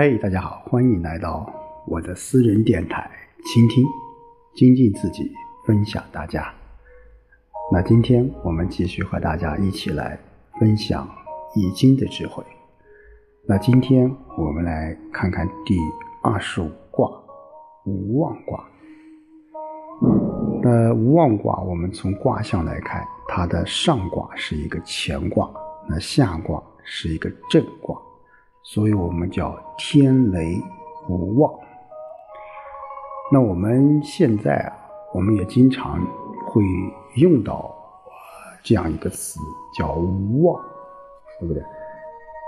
嘿，大家好，欢迎来到我的私人电台，倾听、精进自己，分享大家。那今天我们继续和大家一起来分享《易经》的智慧。那今天我们来看看第二十五卦——无妄卦。那无妄卦，我们从卦象来看，它的上卦是一个乾卦，那下卦是一个震卦。所以我们叫天雷无妄。那我们现在啊，我们也经常会用到这样一个词，叫无妄，对不对？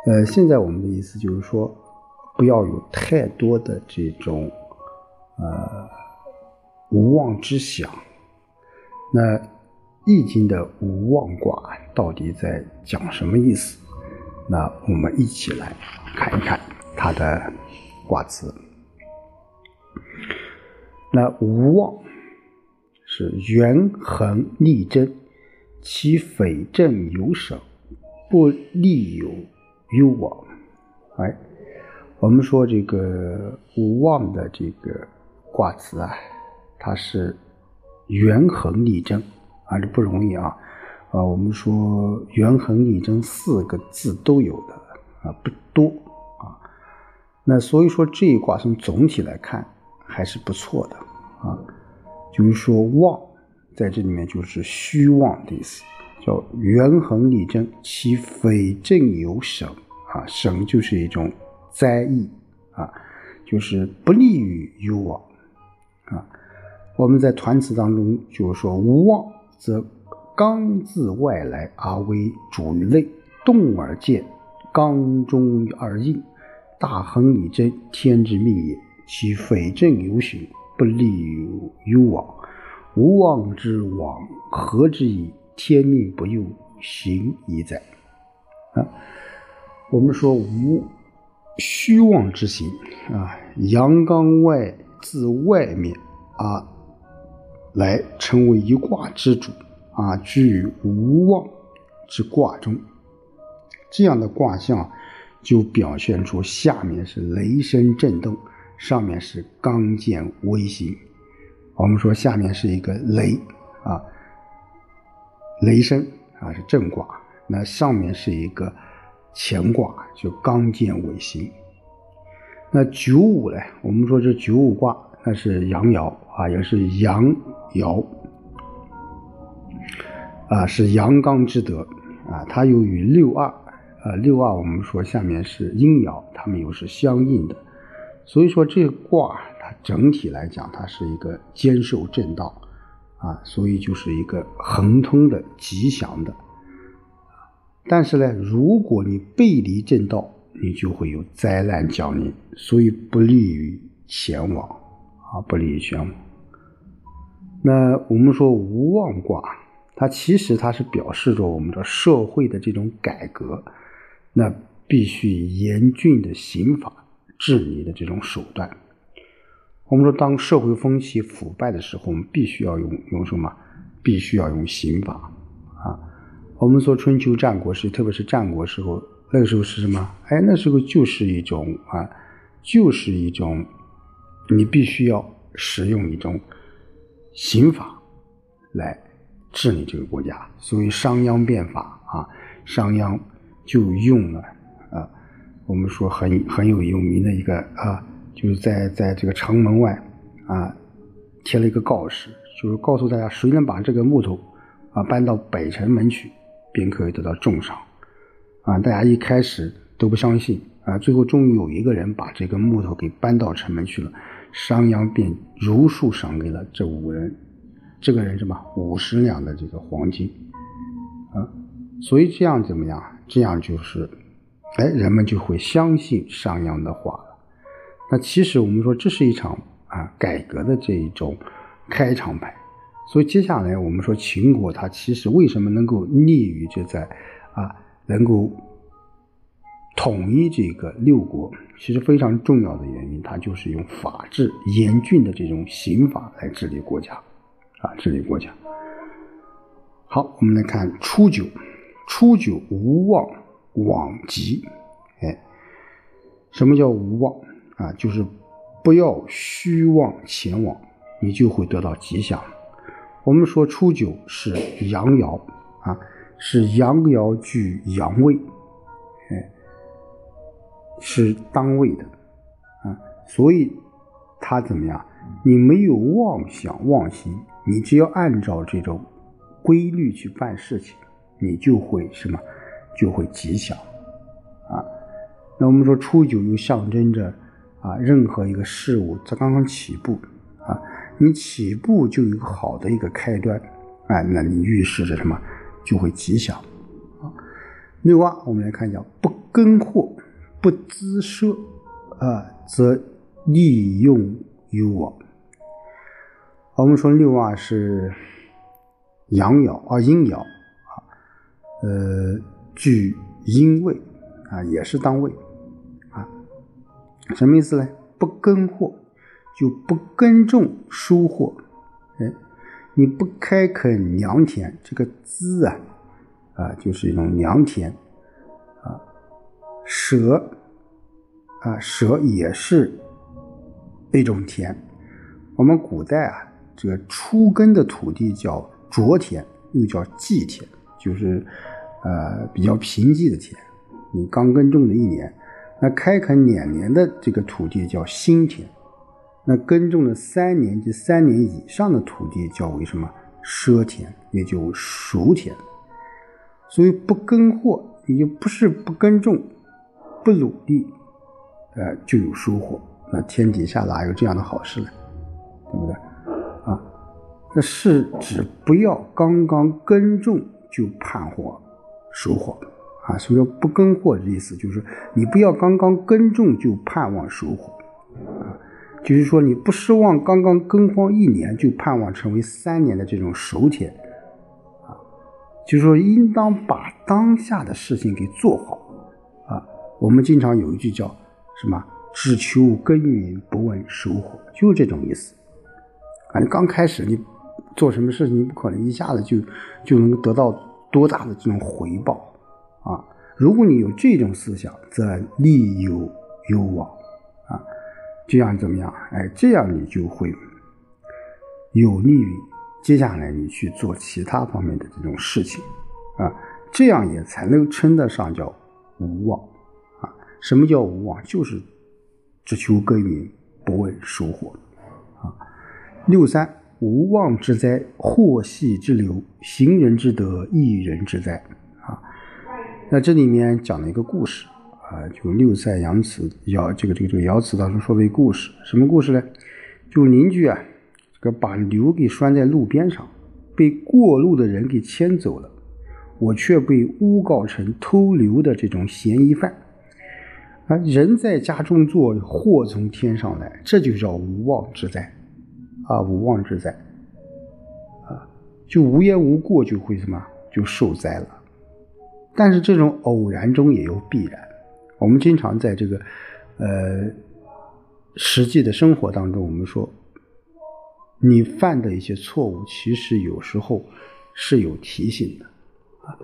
呃，现在我们的意思就是说，不要有太多的这种呃无妄之想。那《易经》的无妄卦到底在讲什么意思？那我们一起来看一看它的卦辞。那无妄是元恒利贞，其匪正有省，不利有攸往。哎，我们说这个无妄的这个卦辞啊，它是元恒利贞啊，这不容易啊。啊，我们说“元恒利贞”四个字都有的啊，不多啊。那所以说这一卦从总体来看还是不错的啊。就是说“旺”在这里面就是虚妄的意思，叫“元恒利贞，其匪正有省”啊，省就是一种灾异啊，就是不利于有往啊。我们在团词当中就是说“无妄则”。刚自外来而为主于内，动而见，刚中而应。大亨以贞，天之命也。其匪正有循，不利于有往。无妄之往，何之矣？天命不佑，行矣哉。啊，我们说无虚妄之行啊，阳刚外自外面啊来成为一卦之主。啊，居无妄之卦中，这样的卦象就表现出下面是雷声震动，上面是刚健微行。我们说下面是一个雷啊，雷声啊是震卦，那上面是一个乾卦，就刚健微行。那九五呢？我们说这九五卦，那是阳爻啊，也是阳爻。啊，是阳刚之德啊，它又与六二，呃，六二我们说下面是阴爻，它们又是相应的，所以说这卦它整体来讲，它是一个兼受正道啊，所以就是一个恒通的吉祥的。但是呢，如果你背离正道，你就会有灾难降临，所以不利于前往啊，不利于前往。那我们说无妄卦。它其实它是表示着我们的社会的这种改革，那必须以严峻的刑法治理的这种手段。我们说，当社会风气腐败的时候，我们必须要用用什么？必须要用刑法啊！我们说春秋战国时，特别是战国时候，那个时候是什么？哎，那时候就是一种啊，就是一种，你必须要使用一种刑法来。治理这个国家，所以商鞅变法啊，商鞅就用了啊，我们说很很有有名的一个啊，就是在在这个城门外啊贴了一个告示，就是告诉大家谁能把这个木头啊搬到北城门去，便可以得到重赏啊。大家一开始都不相信啊，最后终于有一个人把这个木头给搬到城门去了，商鞅便如数赏给了这五人。这个人什么五十两的这个黄金，啊，所以这样怎么样？这样就是，哎，人们就会相信商鞅的话了。那其实我们说这是一场啊改革的这一种开场白。所以接下来我们说秦国它其实为什么能够立于这在啊能够统一这个六国，其实非常重要的原因，它就是用法治严峻的这种刑法来治理国家。啊，治理国家。好，我们来看初九，初九无妄往吉，哎，什么叫无妄啊？就是不要虚妄前往，你就会得到吉祥。我们说初九是阳爻啊，是阳爻居阳位，哎，是当位的啊，所以他怎么样？你没有妄想妄心，你只要按照这种规律去办事情，你就会什么？就会吉祥啊。那我们说初九又象征着啊，任何一个事物它刚刚起步啊，你起步就有好的一个开端啊，那你预示着什么？就会吉祥啊。六二，我们来看一下，不耕获，不滋奢啊，则利用有我。我们说六二是阳爻啊，阴爻啊，呃，居阴位啊，也是当位啊。什么意思呢？不耕获，就不耕种收获。哎，你不开垦良田，这个资啊啊，就是一种良田啊。舍啊，舍也是一种田。我们古代啊。这个初耕的土地叫浊田，又叫稷田，就是呃比较贫瘠的田。你刚耕种的一年，那开垦两年的这个土地叫新田，那耕种了三年及三年以上的土地叫为什么奢田，也就熟田。所以不耕获，你就不是不耕种，不努力，呃就有收获。那天底下哪有这样的好事呢？对不对？那是指不要刚刚耕种就盼获收获啊！什么叫不耕获的意思？就是你不要刚刚耕种就盼望收获啊！就是说你不奢望刚刚耕荒一年就盼望成为三年的这种熟田啊！就是说应当把当下的事情给做好啊！我们经常有一句叫什么“只求耕耘不问收获”，就是这种意思啊！你刚开始你。做什么事情，你不可能一下子就就能得到多大的这种回报啊！如果你有这种思想，则利有攸往啊，这样怎么样？哎，这样你就会有利于接下来你去做其他方面的这种事情啊，这样也才能称得上叫无妄啊。什么叫无妄？就是只求耕耘，不问收获啊。六三。无妄之灾，祸系之流，行人之德，异人之灾啊！那这里面讲了一个故事啊，就六塞爻辞爻这个这个这个爻辞当中说的一个故事，什么故事呢？就邻居啊，这个把牛给拴在路边上，被过路的人给牵走了，我却被诬告成偷牛的这种嫌疑犯啊！人在家中坐，祸从天上来，这就叫无妄之灾。啊，无妄之灾，啊，就无缘无故就会什么就受灾了。但是这种偶然中也有必然。我们经常在这个呃实际的生活当中，我们说你犯的一些错误，其实有时候是有提醒的啊。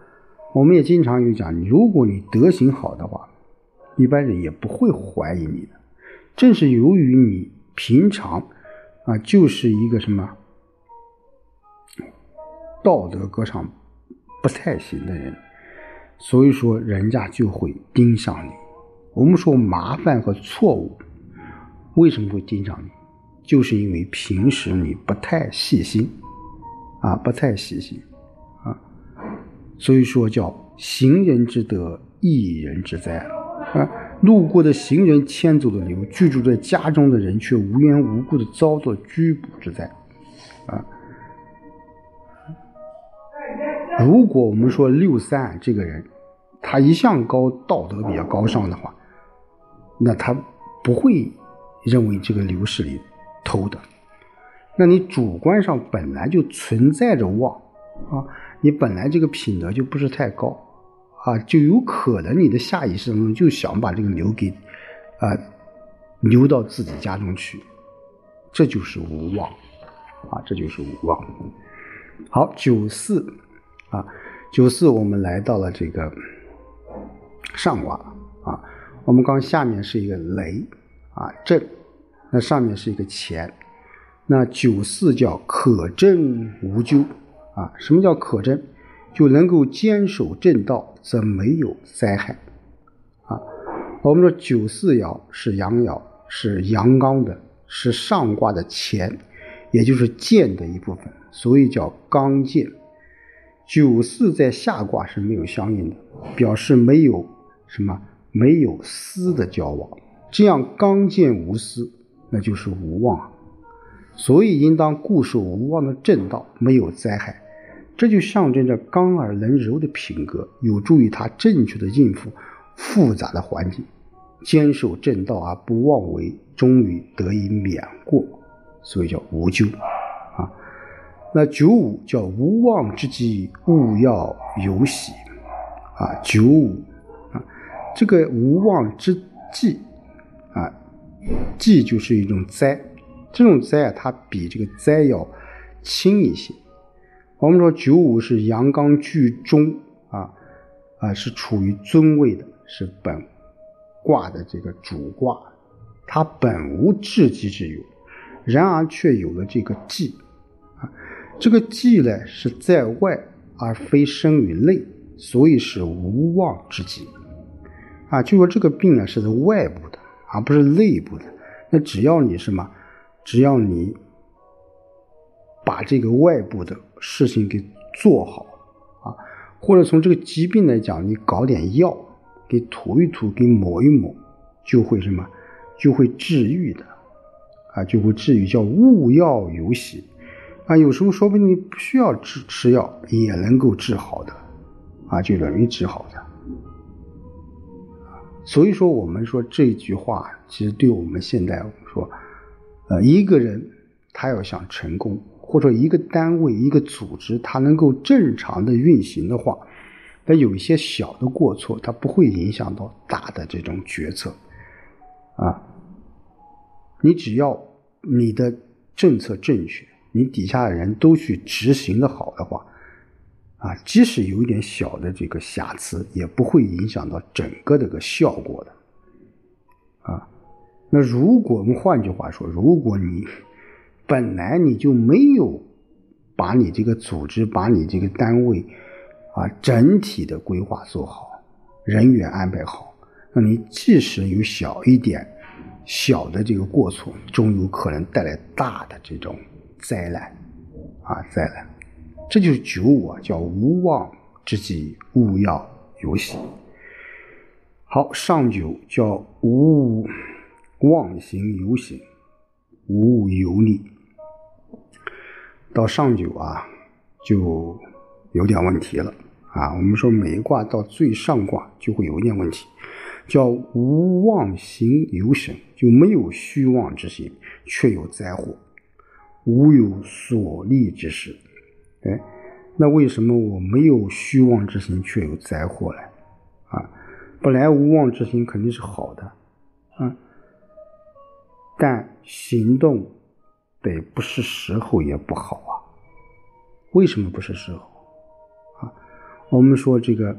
我们也经常有讲，如果你德行好的话，一般人也不会怀疑你的。正是由于你平常。啊，就是一个什么道德格上不太行的人，所以说人家就会盯上你。我们说麻烦和错误为什么会盯上你，就是因为平时你不太细心啊，不太细心啊，所以说叫行人之德，一人之灾啊。路过的行人牵走了牛，居住在家中的人却无缘无故的遭到拘捕之灾，啊！如果我们说六三这个人，他一向高道德比较高尚的话，那他不会认为这个牛是你偷的。那你主观上本来就存在着妄啊，你本来这个品德就不是太高。啊，就有可能你的下意识当中就想把这个牛给，啊，牛到自己家中去，这就是无妄，啊，这就是无妄。好，九四，啊，九四，我们来到了这个上卦，啊，我们刚下面是一个雷啊震，那上面是一个乾，那九四叫可震无咎啊。什么叫可震？就能够坚守正道，则没有灾害啊。我们说九四爻是阳爻，是阳刚的，是上卦的乾，也就是剑的一部分，所以叫刚剑。九四在下卦是没有相应的，表示没有什么没有私的交往，这样刚健无私，那就是无妄，所以应当固守无妄的正道，没有灾害。这就象征着刚而能柔的品格，有助于他正确的应付复杂的环境，坚守正道而不妄为，终于得以免过，所以叫无咎啊。那九五叫无妄之机，勿要有喜啊。九五啊，这个无妄之忌啊，忌就是一种灾，这种灾啊，它比这个灾要轻一些。我们说九五是阳刚居中啊，啊是处于尊位的，是本卦的这个主卦，它本无至极之有，然而却有了这个忌啊，这个忌呢是在外而非生于内，所以是无妄之疾啊。就说这个病呢是在外部的，而不是内部的。那只要你什么，只要你。把这个外部的事情给做好啊，或者从这个疾病来讲，你搞点药给涂一涂，给抹一抹，就会什么，就会治愈的啊，就会治愈，叫勿药有喜啊。有时候说不定你不需要吃吃药也能够治好的啊，就容易治好的。所以说，我们说这句话，其实对我们现在说，呃，一个人他要想成功。或者一个单位、一个组织，它能够正常的运行的话，那有一些小的过错，它不会影响到大的这种决策，啊，你只要你的政策正确，你底下的人都去执行的好的话，啊，即使有一点小的这个瑕疵，也不会影响到整个这个效果的，啊，那如果我们换句话说，如果你。本来你就没有把你这个组织、把你这个单位啊整体的规划做好，人员安排好，那你即使有小一点小的这个过错，终有可能带来大的这种灾难啊灾难。这就是九五啊，叫无妄之疾，勿要有喜。好，上九叫无妄行有行，无有力。到上九啊，就有点问题了啊。我们说每一卦到最上卦就会有一点问题，叫无妄行有省，就没有虚妄之心，却有灾祸，无有所利之事。哎，那为什么我没有虚妄之心，却有灾祸呢？啊，本来无妄之心肯定是好的啊，但行动。得不是时候也不好啊？为什么不是时候啊？我们说这个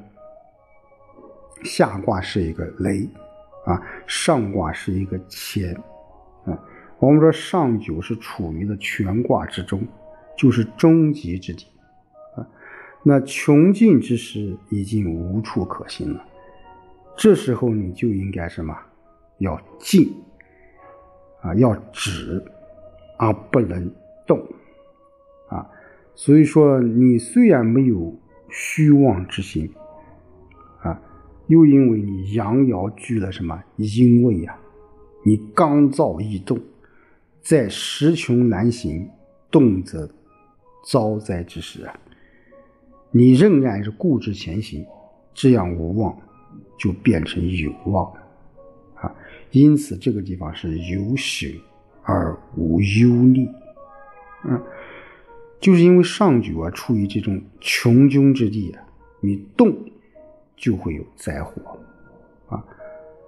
下卦是一个雷啊，上卦是一个乾啊。我们说上九是处于了全卦之中，就是终极之地啊。那穷尽之时已经无处可行了，这时候你就应该什么？要静啊，要止。而不能动，啊，所以说你虽然没有虚妄之心，啊，又因为你阳爻居了什么阴位呀，你刚躁易动，在时穷难行，动则遭灾之时啊，你仍然是固执前行，这样无妄就变成有妄，啊，因此这个地方是有喜。而无忧虑，嗯，就是因为上九啊处于这种穷凶之地啊，你动就会有灾祸，啊，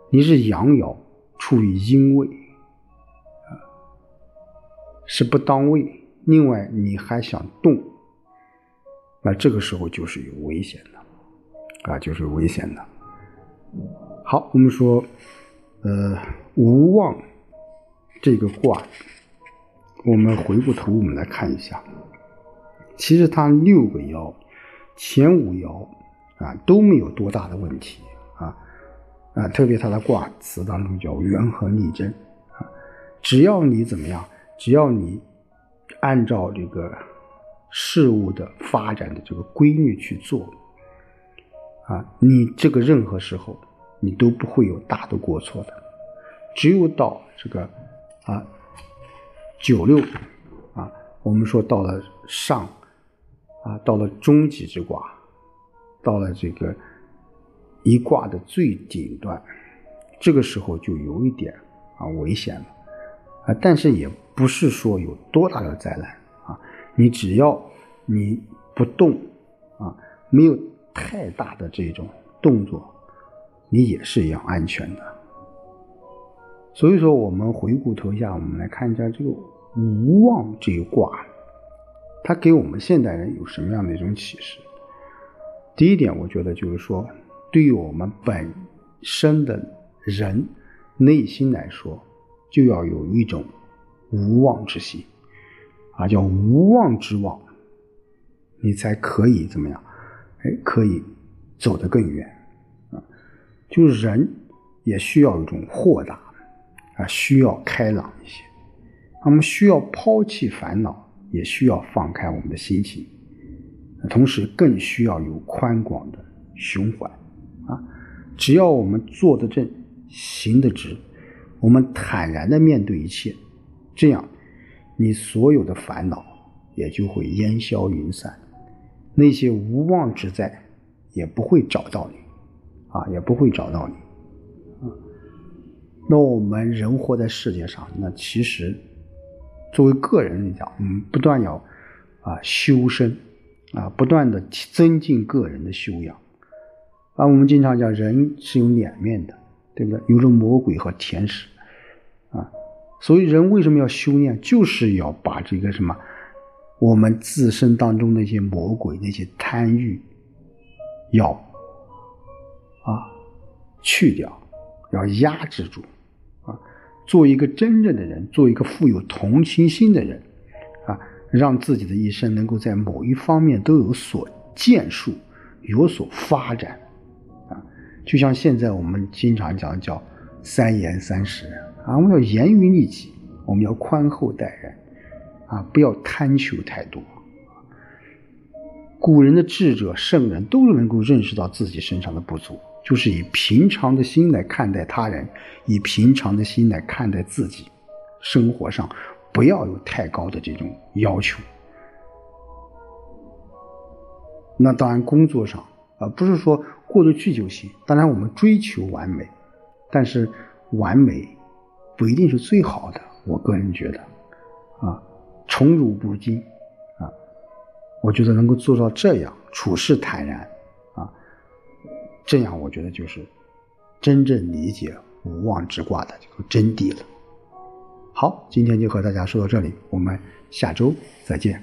你是阳爻处于阴位，啊，是不当位。另外你还想动，那这个时候就是有危险的，啊，就是危险的。好，我们说，呃，无妄这个卦，我们回过头我们来看一下，其实它六个爻，前五爻啊都没有多大的问题啊啊，特别它的卦辞当中叫元和逆贞啊，只要你怎么样，只要你按照这个事物的发展的这个规律去做。啊，你这个任何时候，你都不会有大的过错的。只有到这个啊九六啊，我们说到了上啊，到了终极之卦，到了这个一卦的最顶端，这个时候就有一点啊危险了啊。但是也不是说有多大的灾难啊，你只要你不动啊，没有。太大的这种动作，你也是一样安全的。所以说，我们回顾头一下，我们来看一下这个无妄这一卦，它给我们现代人有什么样的一种启示？第一点，我觉得就是说，对于我们本身的人内心来说，就要有一种无妄之心，啊，叫无妄之妄，你才可以怎么样？哎，可以走得更远啊！就是人也需要一种豁达啊，需要开朗一些。我们需要抛弃烦恼，也需要放开我们的心情，同时更需要有宽广的胸怀啊！只要我们坐得正，行得直，我们坦然的面对一切，这样你所有的烦恼也就会烟消云散。那些无妄之灾也不会找到你，啊，也不会找到你，那我们人活在世界上，那其实作为个人来讲，嗯，不断要啊修身，啊，不断的增进个人的修养，啊，我们经常讲人是有两面的，对不对？有着魔鬼和天使，啊，所以人为什么要修炼？就是要把这个什么。我们自身当中那些魔鬼、那些贪欲，要啊去掉，要压制住，做一个真正的人，做一个富有同情心的人，啊，让自己的一生能够在某一方面都有所建树，有所发展，啊，就像现在我们经常讲叫三严三实啊，我们要严于律己，我们要宽厚待人。啊，不要贪求太多。古人的智者、圣人都能够认识到自己身上的不足，就是以平常的心来看待他人，以平常的心来看待自己。生活上不要有太高的这种要求。那当然，工作上啊，不是说过得去就行。当然，我们追求完美，但是完美不一定是最好的。我个人觉得，啊。宠辱不惊，啊，我觉得能够做到这样，处事坦然，这样我觉得就是真正理解无妄之卦的这个真谛了。好，今天就和大家说到这里，我们下周再见。